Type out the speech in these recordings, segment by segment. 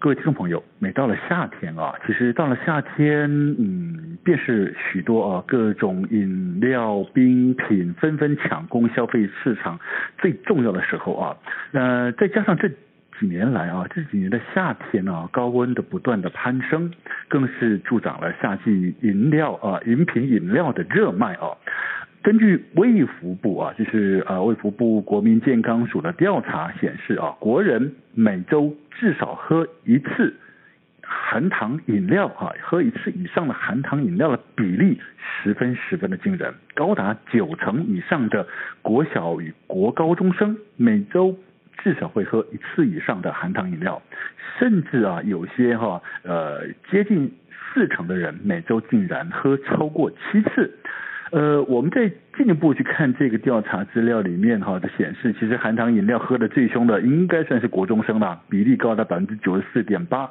各位听众朋友，每到了夏天啊，其实到了夏天，嗯，便是许多啊各种饮料、冰品纷纷抢攻消费市场最重要的时候啊。呃，再加上这几年来啊，这几年的夏天啊，高温的不断的攀升，更是助长了夏季饮料啊饮品饮料的热卖啊。根据卫福部啊，就是呃卫福部国民健康署的调查显示啊，国人每周至少喝一次含糖饮料啊，喝一次以上的含糖饮料的比例十分十分的惊人，高达九成以上的国小与国高中生每周至少会喝一次以上的含糖饮料，甚至啊有些哈呃接近四成的人每周竟然喝超过七次。呃，我们在进一步去看这个调查资料里面哈，的显示，其实含糖饮料喝的最凶的应该算是国中生了，比例高达百分之九十四点八，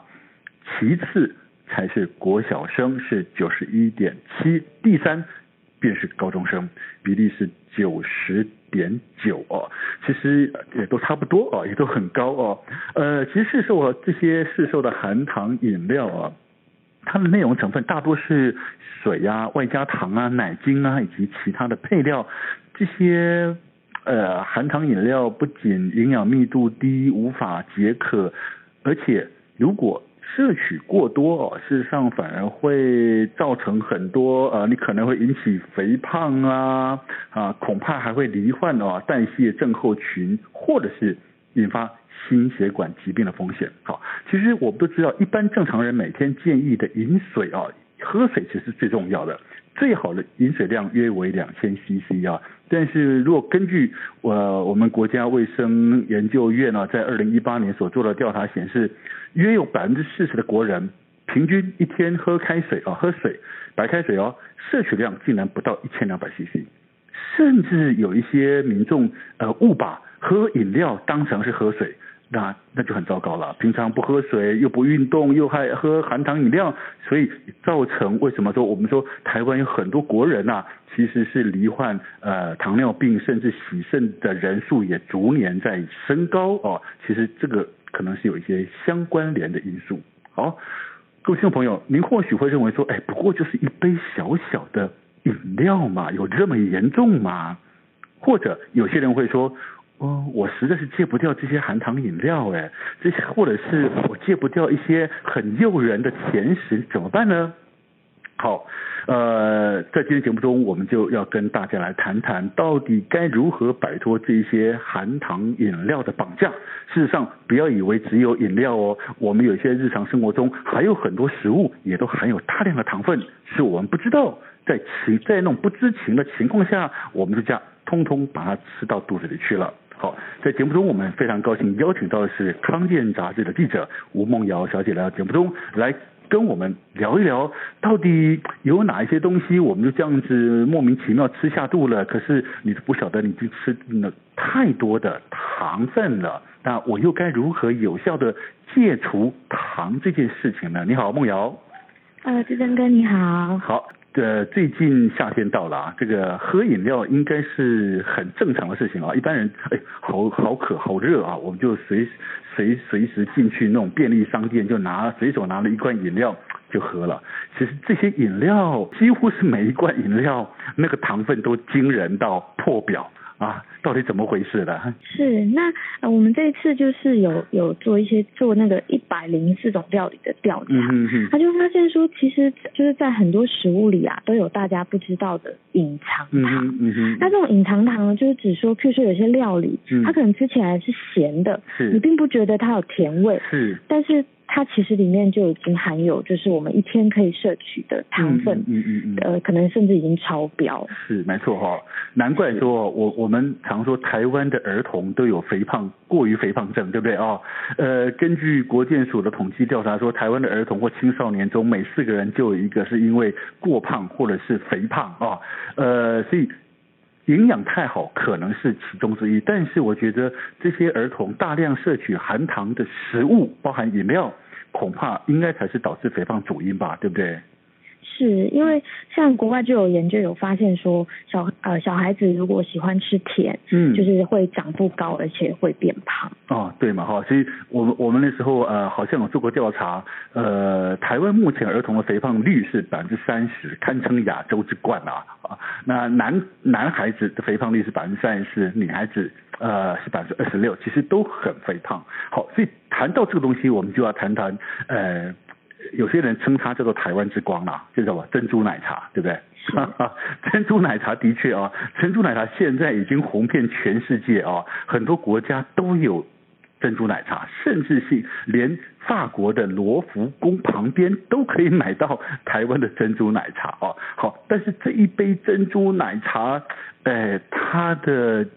其次才是国小生是九十一点七，第三便是高中生，比例是九十点九哦，其实也都差不多哦，也都很高哦。呃，其实市售这些市售的含糖饮料啊。它的内容成分大多是水啊，外加糖啊、奶精啊以及其他的配料。这些呃含糖饮料不仅营养密度低，无法解渴，而且如果摄取过多哦，事实上反而会造成很多呃，你可能会引起肥胖啊啊，恐怕还会罹患哦代谢症候群，或者是引发。心血管疾病的风险，好，其实我们都知道，一般正常人每天建议的饮水啊，喝水其实最重要的，最好的饮水量约为两千 CC 啊。但是如果根据呃我们国家卫生研究院呢，在二零一八年所做的调查显示，约有百分之四十的国人平均一天喝开水啊，喝水白开水哦，摄取量竟然不到一千两百 CC，甚至有一些民众呃误把喝饮料当成是喝水。那那就很糟糕了。平常不喝水，又不运动，又还喝含糖饮料，所以造成为什么说我们说台湾有很多国人呐、啊，其实是罹患呃糖尿病，甚至洗肾的人数也逐年在升高哦。其实这个可能是有一些相关联的因素。好，各位听众朋友，您或许会认为说，哎，不过就是一杯小小的饮料嘛，有这么严重吗？或者有些人会说。哦，我实在是戒不掉这些含糖饮料，哎，这些或者是我戒不掉一些很诱人的甜食，怎么办呢？好，呃，在今天节目中，我们就要跟大家来谈谈，到底该如何摆脱这些含糖饮料的绑架。事实上，不要以为只有饮料哦，我们有些日常生活中还有很多食物也都含有大量的糖分，是我们不知道，在情在那种不知情的情况下，我们就这样通通把它吃到肚子里去了。好，在节目中，我们非常高兴邀请到的是康健杂志的记者吴梦瑶小姐来到节目中来跟我们聊一聊，到底有哪一些东西我们就这样子莫名其妙吃下肚了，可是你不晓得你就吃了太多的糖分了，那我又该如何有效的戒除糖这件事情呢？你好，梦瑶。呃，志珍哥你好。好。呃，最近夏天到了啊，这个喝饮料应该是很正常的事情啊。一般人哎，好好渴好热啊，我们就随随随时进去那种便利商店，就拿随手拿了一罐饮料就喝了。其实这些饮料几乎是每一罐饮料那个糖分都惊人到破表啊，到底怎么回事的？是，那呃，我们这一次就是有有做一些做那个一百零四种料理的调查，他就发现说，其实就是在很多食物里啊，都有大家不知道的隐藏糖。嗯嗯嗯。那这种隐藏糖呢，就是指说，譬如说有些料理，嗯、它可能吃起来是咸的，是你并不觉得它有甜味，是，但是。它其实里面就已经含有，就是我们一天可以摄取的糖分，嗯嗯嗯，嗯，呃，可能甚至已经超标。是，没错哈，难怪说，我我们常说台湾的儿童都有肥胖、过于肥胖症，对不对啊？呃，根据国健署的统计调查说，台湾的儿童或青少年中每四个人就有一个是因为过胖或者是肥胖啊，呃，所以营养太好可能是其中之一，但是我觉得这些儿童大量摄取含糖的食物，包含饮料。恐怕应该才是导致肥胖主因吧，对不对？是因为像国外就有研究有发现说小，小呃小孩子如果喜欢吃甜，嗯，就是会长不高，而且会变胖。哦，对嘛哈，所以我们我们那时候呃好像有做过调查，呃，台湾目前儿童的肥胖率是百分之三十，堪称亚洲之冠啊啊。那男男孩子的肥胖率是百分之三十四，女孩子呃是百分之二十六，其实都很肥胖。好，所以谈到这个东西，我们就要谈谈呃。有些人称它叫做台湾之光啦，叫什么珍珠奶茶，对不对？珍珠奶茶的确啊，珍珠奶茶现在已经红遍全世界啊，很多国家都有珍珠奶茶，甚至是连法国的罗浮宫旁边都可以买到台湾的珍珠奶茶啊。好，但是这一杯珍珠奶茶，呃，它的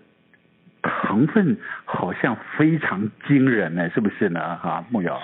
糖分好像非常惊人呢，是不是呢？哈，慕瑶。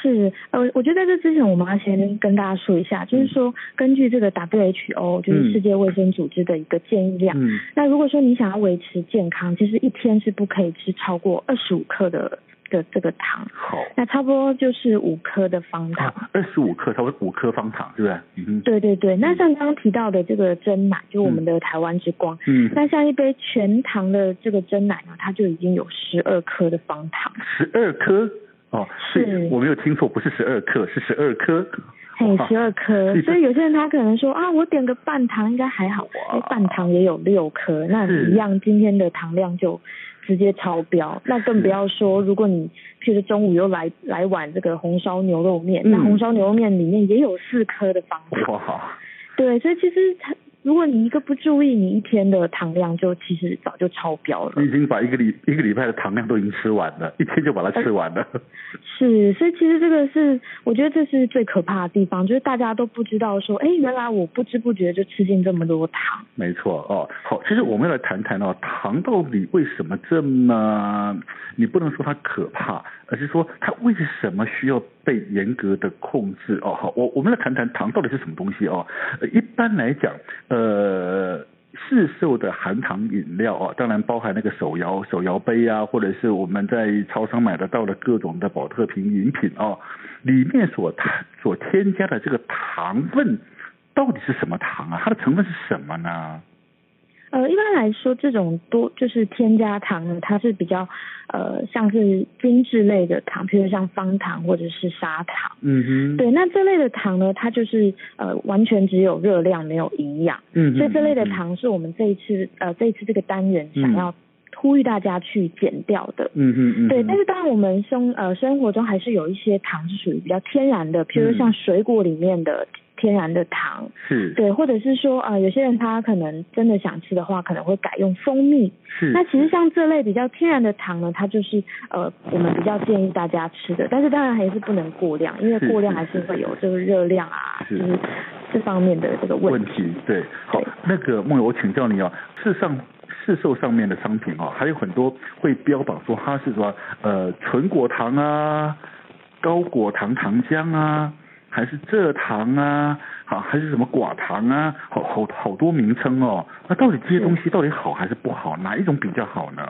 是，呃，我觉得在这之前，我们要先跟大家说一下，就是说，根据这个 WHO，就是世界卫生组织的一个建议量，嗯，那如果说你想要维持健康，其实一天是不可以吃超过二十五克的的这个糖。好，那差不多就是五颗的方糖。二十五克，差不多五颗方糖，对不对？嗯，对对对。那像刚刚提到的这个真奶，就我们的台湾之光，嗯，那像一杯全糖的这个真奶呢，它就已经有十二颗的方糖。十二颗。哦，是，我没有听错，不是十二克，是十二颗。嘿，十二颗，所以有些人他可能说啊，我点个半糖应该还好，哎，半糖也有六颗，那一样今天的糖量就直接超标。那更不要说，如果你譬如中午又来来碗这个红烧牛肉面，嗯，那红烧牛肉面里面也有四颗的方糖。哇，对，所以其实它。如果你一个不注意，你一天的糖量就其实早就超标了。你已经把一个礼一个礼拜的糖量都已经吃完了，一天就把它吃完了。是，所以其实这个是，我觉得这是最可怕的地方，就是大家都不知道说，哎，原来我不知不觉就吃进这么多糖。没错哦，好，其实我们要来谈谈哦，糖到底为什么这么？你不能说它可怕，而是说它为什么需要被严格的控制？哦，好，我我们来谈谈糖到底是什么东西哦。一般来讲。呃，市售的含糖饮料啊，当然包含那个手摇手摇杯啊，或者是我们在超商买得到的各种的保特瓶饮品啊，里面所所添加的这个糖分到底是什么糖啊？它的成分是什么呢？呃，一般来说，这种多就是添加糖呢，它是比较呃像是精致类的糖，譬如像方糖或者是砂糖。嗯哼。对，那这类的糖呢，它就是呃完全只有热量没有营养。嗯哼。所以这类的糖是我们这一次呃这一次这个单元想要呼吁大家去减掉的。嗯哼嗯。对，但是当然我们生呃生活中还是有一些糖是属于比较天然的，譬如像水果里面的。天然的糖。是。对，或者是说啊、呃，有些人他可能真的想吃的话，可能会改用蜂蜜。是，那其实像这类比较天然的糖呢，它就是呃，我们比较建议大家吃的，但是当然还是不能过量，因为过量还是会有这个热量啊，是。就是这方面的这个问题。问题对，好，那个梦友，我请教你哦，市上市售上面的商品啊、哦，还有很多会标榜说它是说呃纯果糖啊、高果糖糖浆啊。还是蔗糖啊，好，还是什么寡糖啊，好好好多名称哦。那到底这些东西到底好还是不好？哪一种比较好呢？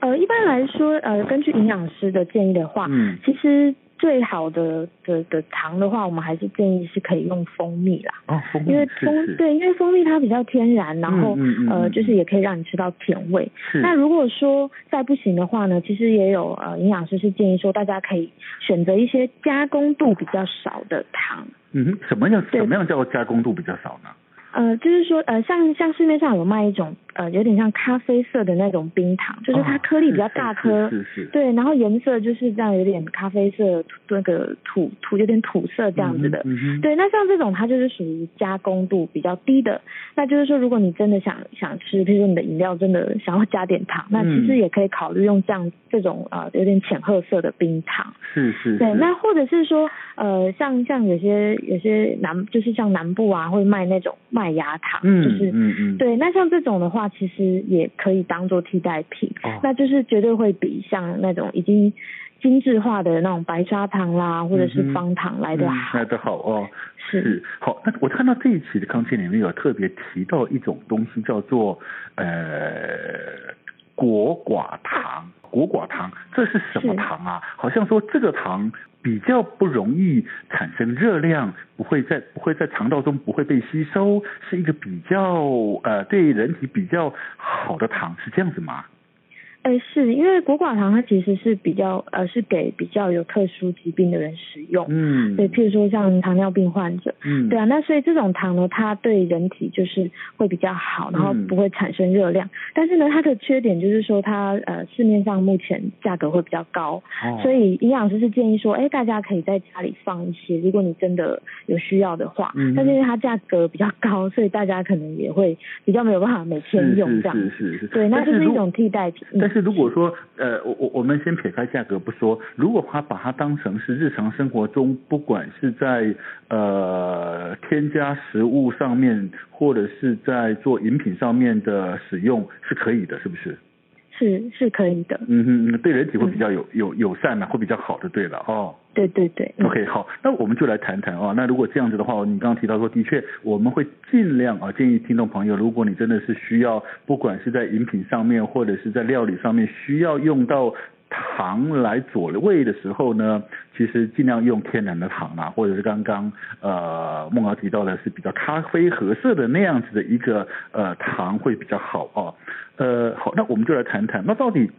呃，一般来说，呃，根据营养师的建议的话，嗯，其实。最好的的的糖的话，我们还是建议是可以用蜂蜜啦。哦，蜂蜜。因为蜂对，因为蜂蜜它比较天然，然后、嗯嗯嗯、呃，就是也可以让你吃到甜味。是。那如果说再不行的话呢，其实也有呃营养师是建议说，大家可以选择一些加工度比较少的糖。嗯哼，什么样什么样叫加工度比较少呢？呃，就是说呃，像像市面上有卖一种。呃有点像咖啡色的那种冰糖，就是它颗粒比较大颗，哦、是是，对，然后颜色就是这样有点咖啡色，那个土土有点土色这样子的，嗯嗯、对，那像这种它就是属于加工度比较低的，那就是说如果你真的想想吃，譬如说你的饮料真的想要加点糖，那其实也可以考虑用这样这种呃有点浅褐色的冰糖，是是，是，对，那或者是说呃像像有些有些南就是像南部啊会卖那种麦芽糖，嗯、就是嗯嗯，对，那像这种的话其实也可以当做替代品，哦，那就是绝对会比像那种已经精致化的那种白砂糖啦，或者是方糖来的好，嗯、来的好哦。是，是。好，那我看到这一期的康健里面有特别提到一种东西，叫做呃果寡糖。果寡糖，这是什么糖啊？好像说这个糖比较不容易产生热量，不会在不会在肠道中不会被吸收，是一个比较呃对人体比较好的糖，是这样子吗？哎，是因为果寡糖它其实是比较呃是给比较有特殊疾病的人使用，嗯，对，譬如说像糖尿病患者，嗯，对啊，那所以这种糖呢，它对人体就是会比较好，然后不会产生热量，嗯、但是呢，它的缺点就是说它呃市面上目前价格会比较高，哦、所以营养师是建议说，哎，大家可以在家里放一些，如果你真的有需要的话，嗯，但是因为它价格比较高，所以大家可能也会比较没有办法每天用这样，是是是，是，是，对，那就是一种替代品，但是如果说，呃，我我我们先撇开价格不说，如果他把它当成是日常生活中，不管是在呃添加食物上面，或者是在做饮品上面的使用，是可以的，是不是？是是可以的。嗯哼，对人体会比较有、嗯、有友善呢，会比较好的，对了哦。对对对。OK，好，那我们就来谈谈啊。那如果这样子的话，你刚刚提到说，的确我们会尽量啊建议听众朋友，如果你真的是需要，不管是在饮品上面或者是在料理上面需要用到糖来佐味的时候呢，其实尽量用天然的糖啊，或者是刚刚呃孟瑶提到的是比较咖啡褐色的那样子的一个呃糖会比较好啊。呃，好，那我们就来谈谈，那到底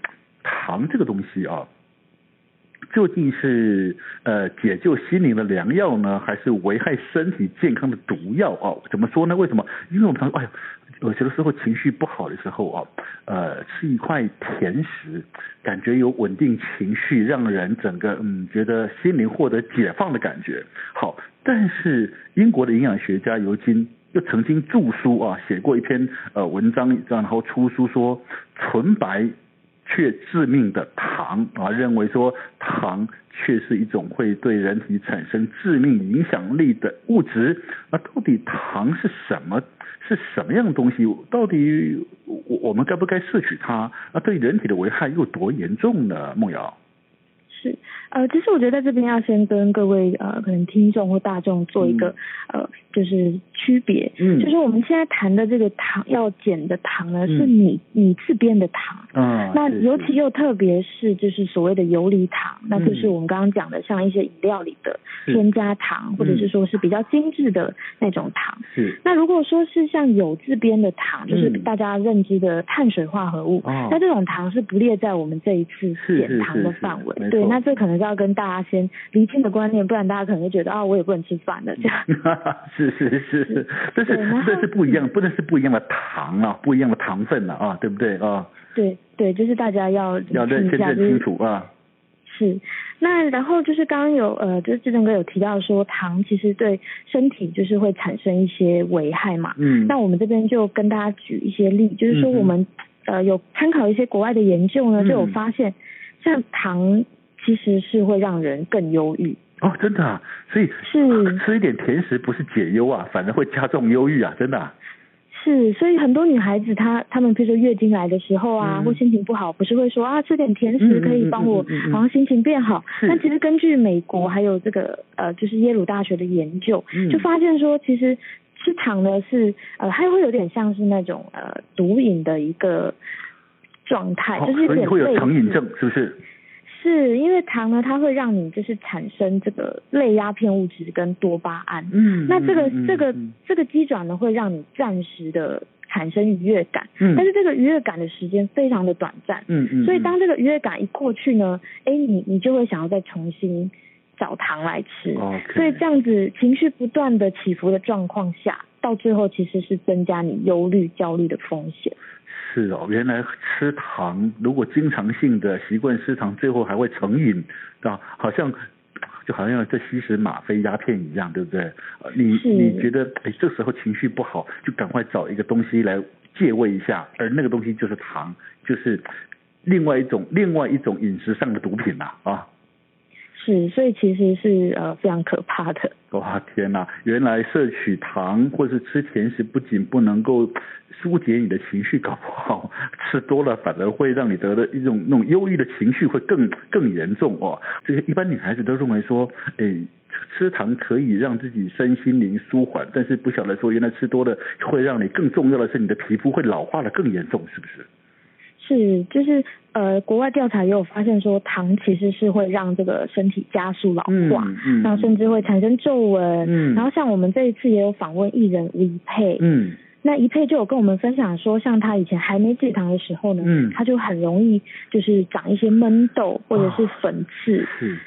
糖这个东西啊。究竟是呃解救心灵的良药呢，还是危害身体健康的毒药啊？怎么说呢？为什么？因为我们常说，哎呀，有些时候情绪不好的时候啊，呃，吃一块甜食，感觉有稳定情绪，让人整个嗯觉得心灵获得解放的感觉。好，但是英国的营养学家尤金又曾经著书啊，写过一篇呃文章，然后出书说纯白。却致命的糖啊，认为说糖却是一种会对人体产生致命影响力的物质。那到底糖是什么？是什么样的东西？到底我我们该不该摄取它？那对人体的危害又多严重呢？梦瑶。是，呃，其实我觉得在这边要先跟各位呃，可能听众或大众做一个、嗯、呃，就是区别，嗯，就是我们现在谈的这个糖要减的糖呢，嗯、是米米字边的糖，嗯，那尤其又特别是就是所谓的游离糖，嗯、那就是我们刚刚讲的像一些饮料里的添加糖，或者是说是比较精致的那种糖，是。那如果说是像有字边的糖，就是大家认知的碳水化合物，嗯、那这种糖是不列在我们这一次减糖的范围，对。那这可能是要跟大家先厘清的观念，不然大家可能会觉得啊，我也不能吃饭了这样。是是是是，但是这是不一样，不能是不一样的糖啊，不一样的糖分了啊，对不对啊？对对，就是大家要要认先认清楚啊。是，那然后就是刚刚有呃，就是志正哥有提到说，糖其实对身体就是会产生一些危害嘛。嗯。那我们这边就跟大家举一些例，就是说我们、嗯、呃有参考一些国外的研究呢，就有发现像糖。其实是会让人更忧郁。哦，真的啊，所以是。吃一点甜食不是解忧啊，反而会加重忧郁啊，真的啊。是，所以很多女孩子她她们比如说月经来的时候啊，嗯、或心情不好，不是会说啊吃点甜食可以帮我好像心情变好。那、其实根据美国还有这个呃就是耶鲁大学的研究，嗯、就发现说其实吃糖呢是呃还会有点像是那种呃毒瘾的一个状态，哦、就是有点会有成瘾症，是不是？是因为糖呢，它会让你就是产生这个类鸦片物质跟多巴胺。嗯，那这个、嗯、这个、嗯、这个机转呢，会让你暂时的产生愉悦感。嗯，但是这个愉悦感的时间非常的短暂。嗯嗯，所以当这个愉悦感一过去呢，哎，你你就会想要再重新找糖来吃。Okay. 所以这样子情绪不断的起伏的状况下，到最后其实是增加你忧虑、焦虑的风险。是哦，原来吃糖，如果经常性的习惯吃糖，最后还会成瘾，啊，好像就好像在吸食吗啡鸦片一样，对不对？你你觉得哎，这时候情绪不好，就赶快找一个东西来借慰一下，而那个东西就是糖，就是另外一种另外一种饮食上的毒品呐啊。啊是，所以其实是呃非常可怕的。哇天哪！原来摄取糖或是吃甜食，不仅不能够疏解你的情绪，搞不好吃多了反而会让你得的一种那种忧郁的情绪会更更严重哦。这个一般女孩子都认为说，诶，吃糖可以让自己身心灵舒缓，但是不晓得说原来吃多了会让你更重要的是你的皮肤会老化的更严重，是不是？是，就是呃，国外调查也有发现说，糖其实是会让这个身体加速老化，嗯，嗯，然后甚至会产生皱纹，嗯，然后像我们这一次也有访问艺人吴怡佩，嗯，那怡佩就有跟我们分享说，像他以前还没戒糖的时候呢，嗯，他就很容易就是长一些闷痘或者是粉刺，是、哦，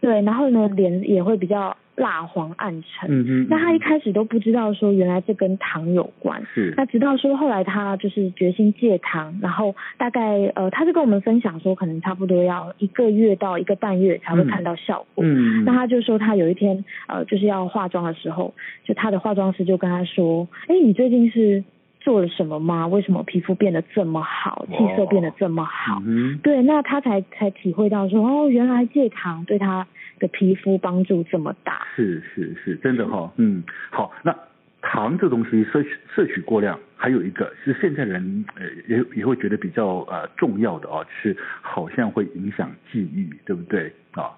对，然后呢，脸也会比较。蜡黄暗沉，嗯嗯，那他一开始都不知道说原来这跟糖有关，是，那直到说后来他就是决心戒糖，然后大概呃，他就跟我们分享说，可能差不多要一个月到一个半月才会看到效果，嗯，那他就说他有一天呃，就是要化妆的时候，就他的化妆师就跟他说，哎，你最近是做了什么吗？为什么皮肤变得这么好，气色变得这么好？嗯，对，那他才才体会到说，哦，原来戒糖对他。的皮肤帮助这么大，是是是，真的哈、嗯，好，那糖这东西摄取摄取过量，还有一个是现在人呃也也会觉得比较呃重要的哦，是好像会影响记忆，对不对啊？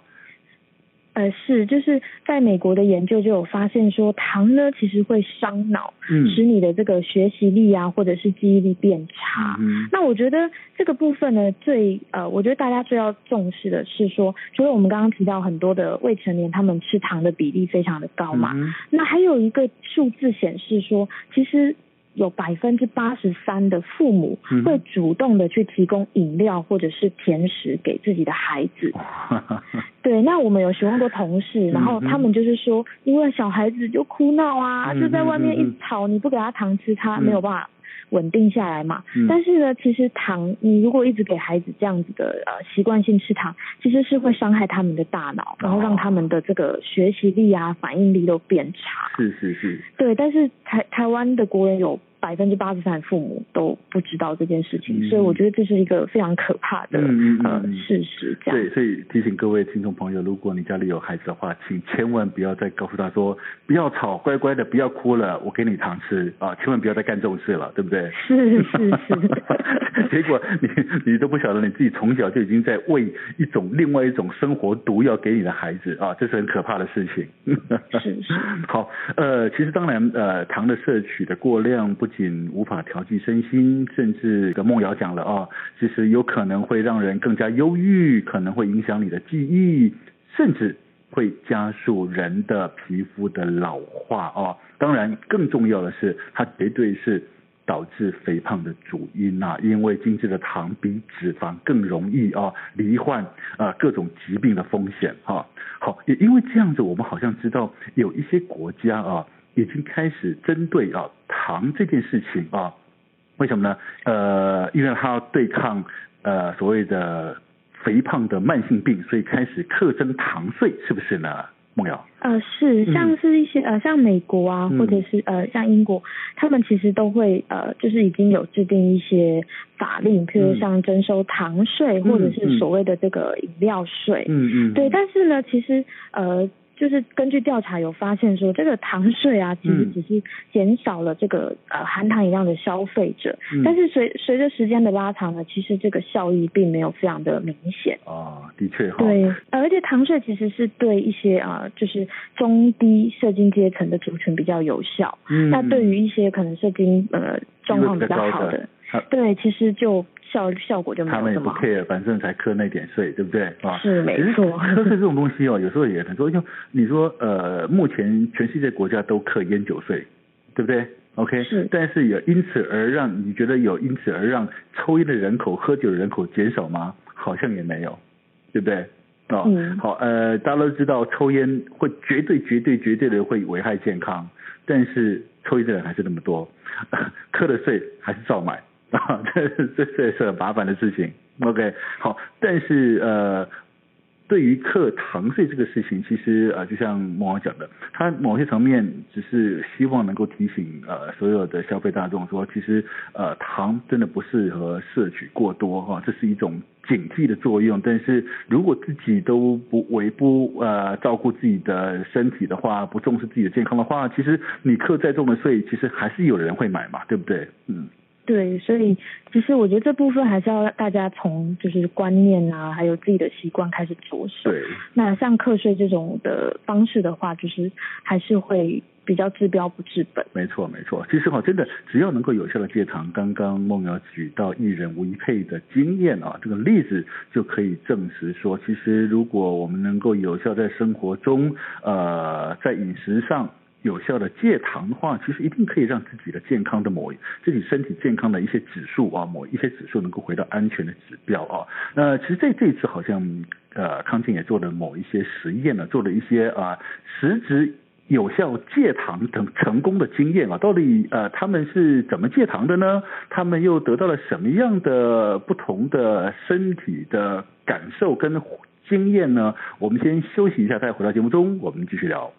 呃，是，就是在美国的研究就有发现说，糖呢其实会伤脑，嗯，使你的这个学习力啊，或者是记忆力变差。嗯，那我觉得这个部分呢，最呃，我觉得大家最要重视的是说，除了我们刚刚提到很多的未成年他们吃糖的比例非常的高嘛，嗯，那还有一个数字显示说，其实。有百分之八十三的父母会主动的去提供饮料或者是甜食给自己的孩子。对，那我们有询问过同事，然后他们就是说，因为小孩子就哭闹啊，就在外面一吵，你不给他糖吃，他没有办法。稳定下来嘛，嗯，但是呢，其实糖，你如果一直给孩子这样子的呃习惯性吃糖，其实是会伤害他们的大脑，然后让他们的这个学习力啊、反应力都变差。是是是。对，但是台台湾的国人有。百分之八十三的父母都不知道这件事情，嗯，所以我觉得这是一个非常可怕的，嗯、呃事实。这样。对，所以提醒各位听众朋友，如果你家里有孩子的话，请千万不要再告诉他说不要吵，乖乖的不要哭了，我给你糖吃啊！千万不要再干这种事了，对不对？是是是。结果你你都不晓得你自己从小就已经在喂一种另外一种生活毒药给你的孩子啊，这是很可怕。的事情。是是。好，呃，其实当然，呃，糖的摄取的过量不。仅无法调剂身心，甚至跟梦瑶讲了啊，其实有可能会让人更加忧郁，可能会影响你的记忆，甚至会加速人的皮肤的老化啊。当然，更重要的是，它绝对是导致肥胖的主因呐，因为精致的糖比脂肪更容易啊罹患啊各种疾病的风险啊。好，也因为这样子，我们好像知道有一些国家啊。已经开始针对啊糖这件事情啊，为什么呢？呃，因为它要对抗呃所谓的肥胖的慢性病，所以开始课征糖税，是不是呢？梦瑶？呃，是，像是一些、嗯、呃像美国啊，或者是呃像英国，他们其实都会呃就是已经有制定一些法令，譬如像征收糖税、嗯，或者是所谓的这个饮料税。嗯嗯。对，但是呢，其实呃。就是根据调查有发现说，这个糖税啊，其实只是减少了这个呃含糖饮料的消费者，嗯、但是随随着时间的拉长呢，其实这个效益并没有非常的明显。哦，的确哈。对，而且糖税其实是对一些啊、呃，就是中低社经阶层的族群比较有效。嗯。那对于一些可能社经呃状况比较好的，对，其实就。效效果就。他们也不 care，反正才课那点税，对不对？啊，是没错。课 税这种东西哦，有时候也很多。就你说，呃，目前全世界国家都课烟酒税，对不对？OK。是。但是有因此而让你觉得有因此而让抽烟的人口、喝酒的人口减少吗？好像也没有，对不对？哦、嗯。好，呃，大家都知道抽烟会绝对、绝对、绝对的会危害健康，但是抽烟的人还是那么多，课的税还是照买。啊，这 这这是很麻烦的事情。OK，好，但是呃。对于课糖税这个事情，其实呃，就像莫王讲的，他某些层面只是希望能够提醒呃所有的消费大众说，其实呃糖真的不适合摄取过多哈，这是一种警惕的作用。但是如果自己都不为不呃照顾自己的身体的话，不重视自己的健康的话，其实你课再重的税，其实还是有人会买嘛，对不对？嗯。对，所以其实我觉得这部分还是要大家从就是观念啊，还有自己的习惯开始着手。对。那像课税这种的方式的话，就是还是会比较治标不治本。没错，没错。其实哈，真的只要能够有效的戒糖，刚刚梦瑶举到一人无一配的经验啊，这个例子就可以证实说，其实如果我们能够有效在生活中，呃，在饮食上。有效的戒糖的话，其实一定可以让自己的健康的某自己身体健康的一些指数啊，某一些指数能够回到安全的指标啊。那其实这这一次好像呃康健也做了某一些实验呢，做了一些啊实质有效戒糖等成功的经验啊。到底呃他们是怎么戒糖的呢？他们又得到了什么样的不同的身体的感受跟经验呢？我们先休息一下，再回到节目中，我们继续聊。